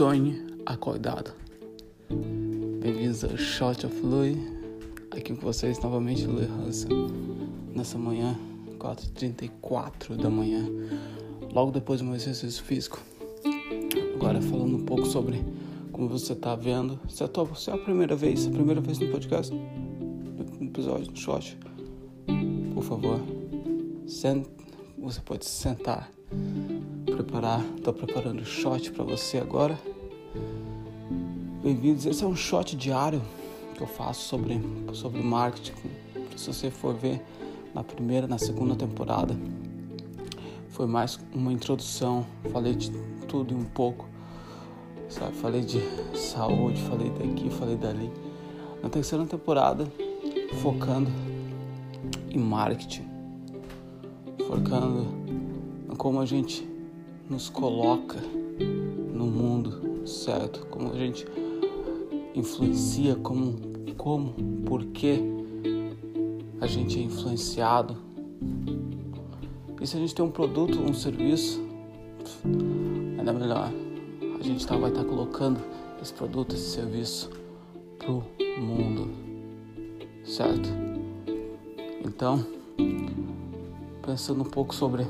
Sonhe acordado. Bem-vindos ao Shot of Louis. Aqui com vocês novamente, Louis Hansen. Nessa manhã, 4h34 da manhã, logo depois do meu exercício físico. Agora falando um pouco sobre como você está vendo. Se é, tua, se é a primeira vez, a primeira vez no podcast, no episódio, no shot, por favor, sente, você pode sentar preparar, tô preparando o shot para você agora. Bem-vindos. Esse é um shot diário que eu faço sobre sobre marketing. Se você for ver na primeira, na segunda temporada, foi mais uma introdução. Falei de tudo e um pouco, sabe? Falei de saúde, falei daqui, falei dali. Na terceira temporada, focando em marketing, focando em como a gente nos coloca no mundo certo, como a gente influencia, como, como, por que a gente é influenciado. E se a gente tem um produto, um serviço, ainda melhor. A gente tá, vai estar tá colocando esse produto, esse serviço pro mundo, certo? Então, pensando um pouco sobre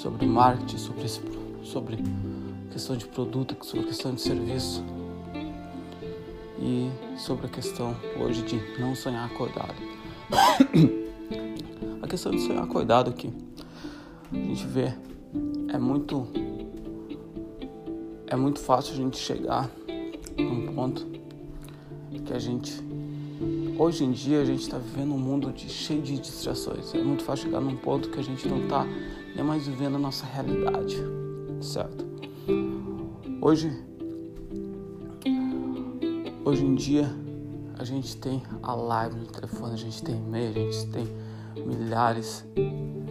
sobre marketing, sobre, sobre questão de produto, sobre questão de serviço e sobre a questão hoje de não sonhar acordado. a questão de sonhar acordado aqui, a gente vê, é muito é muito fácil a gente chegar num ponto que a gente hoje em dia a gente está vivendo um mundo de, cheio de distrações. É muito fácil chegar num ponto que a gente não está nem mais vivendo a nossa realidade, certo? Hoje, hoje em dia, a gente tem a live no telefone, a gente tem e-mail, a gente tem milhares,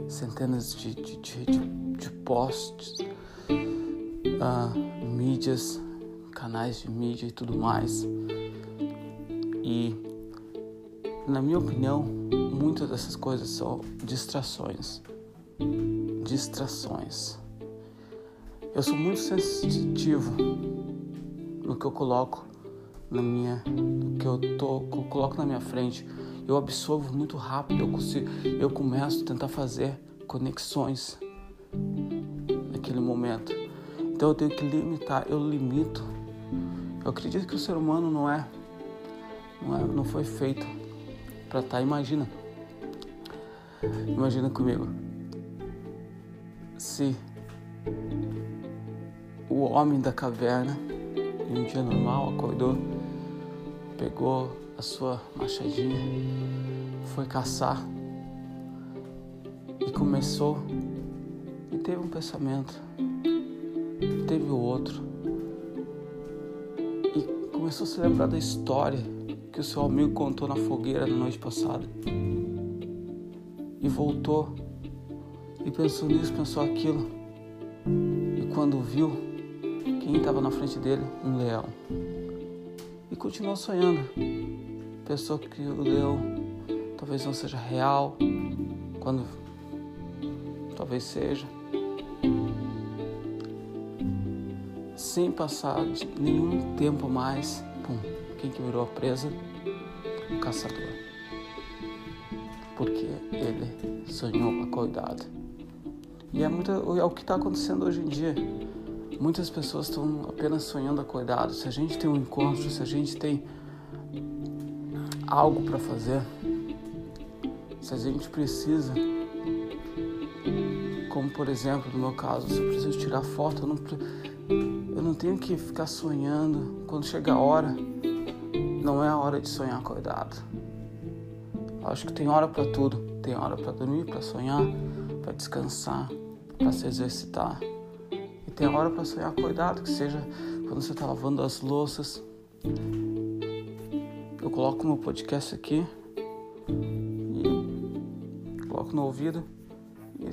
centenas de, de, de, de, posts, uh, mídias, canais de mídia e tudo mais. E, na minha opinião, muitas dessas coisas são distrações distrações. Eu sou muito sensitivo no que eu coloco na minha, no que eu, tô, eu coloco na minha frente. Eu absorvo muito rápido, eu, consigo, eu começo a tentar fazer conexões naquele momento. Então eu tenho que limitar, eu limito. Eu acredito que o ser humano não é, não, é, não foi feito para estar. Tá, imagina, imagina comigo se o homem da caverna, em um dia normal, acordou, pegou a sua machadinha, foi caçar e começou e teve um pensamento, teve o outro e começou a se lembrar da história que o seu amigo contou na fogueira na noite passada e voltou e pensou nisso, pensou aquilo. E quando viu quem estava na frente dele, um leão. E continuou sonhando. Pensou que o leão talvez não seja real, quando talvez seja. Sem passar nenhum tempo mais, pum, quem que virou a presa? O caçador. Porque ele sonhou acordado. E é, muito, é o que está acontecendo hoje em dia. Muitas pessoas estão apenas sonhando acordado. Se a gente tem um encontro, se a gente tem algo para fazer, se a gente precisa, como por exemplo no meu caso, se eu preciso tirar foto, eu não, eu não tenho que ficar sonhando. Quando chega a hora, não é a hora de sonhar acordado. Acho que tem hora para tudo. Tem hora para dormir, para sonhar, para descansar, para se exercitar. E tem hora para sonhar acordado, que seja quando você está lavando as louças. Eu coloco meu podcast aqui e coloco no ouvido. E...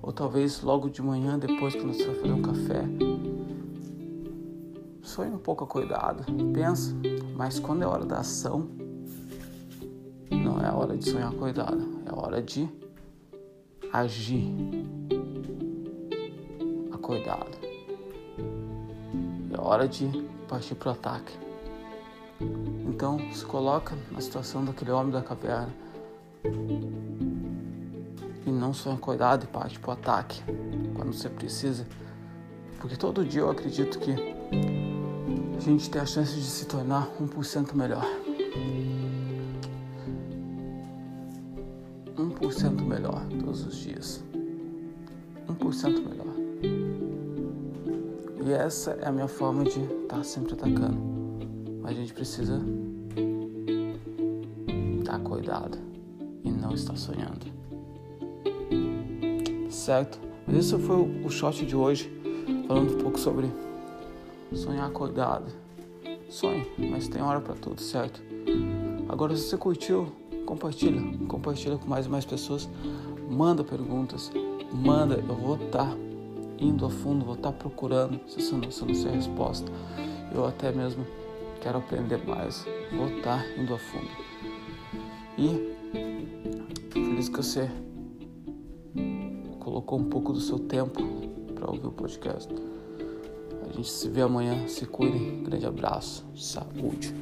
Ou talvez logo de manhã, depois quando você vai fazer um café. Sonhe um pouco acordado, pensa, mas quando é hora da ação, não é hora de sonhar acordado, é hora de agir acordado. é hora de partir para o ataque. Então se coloca na situação daquele homem da caverna e não sonha acordado e parte para o ataque quando você precisa. Porque todo dia eu acredito que a gente tem a chance de se tornar 1% melhor. 1% melhor todos os dias. 1% melhor. E essa é a minha forma de estar sempre atacando. Mas a gente precisa estar cuidado e não estar sonhando. Certo? Mas esse foi o shot de hoje, falando um pouco sobre sonhar acordado. Sonhe, mas tem hora para tudo, certo? Agora, se você curtiu, compartilha, compartilha com mais e mais pessoas, manda perguntas, manda, eu vou estar tá indo a fundo, vou estar tá procurando, se você não, se não a resposta, eu até mesmo quero aprender mais, vou estar tá indo a fundo. E feliz que você colocou um pouco do seu tempo para ouvir o podcast. A gente se vê amanhã. Se cuidem. Grande abraço. Saúde.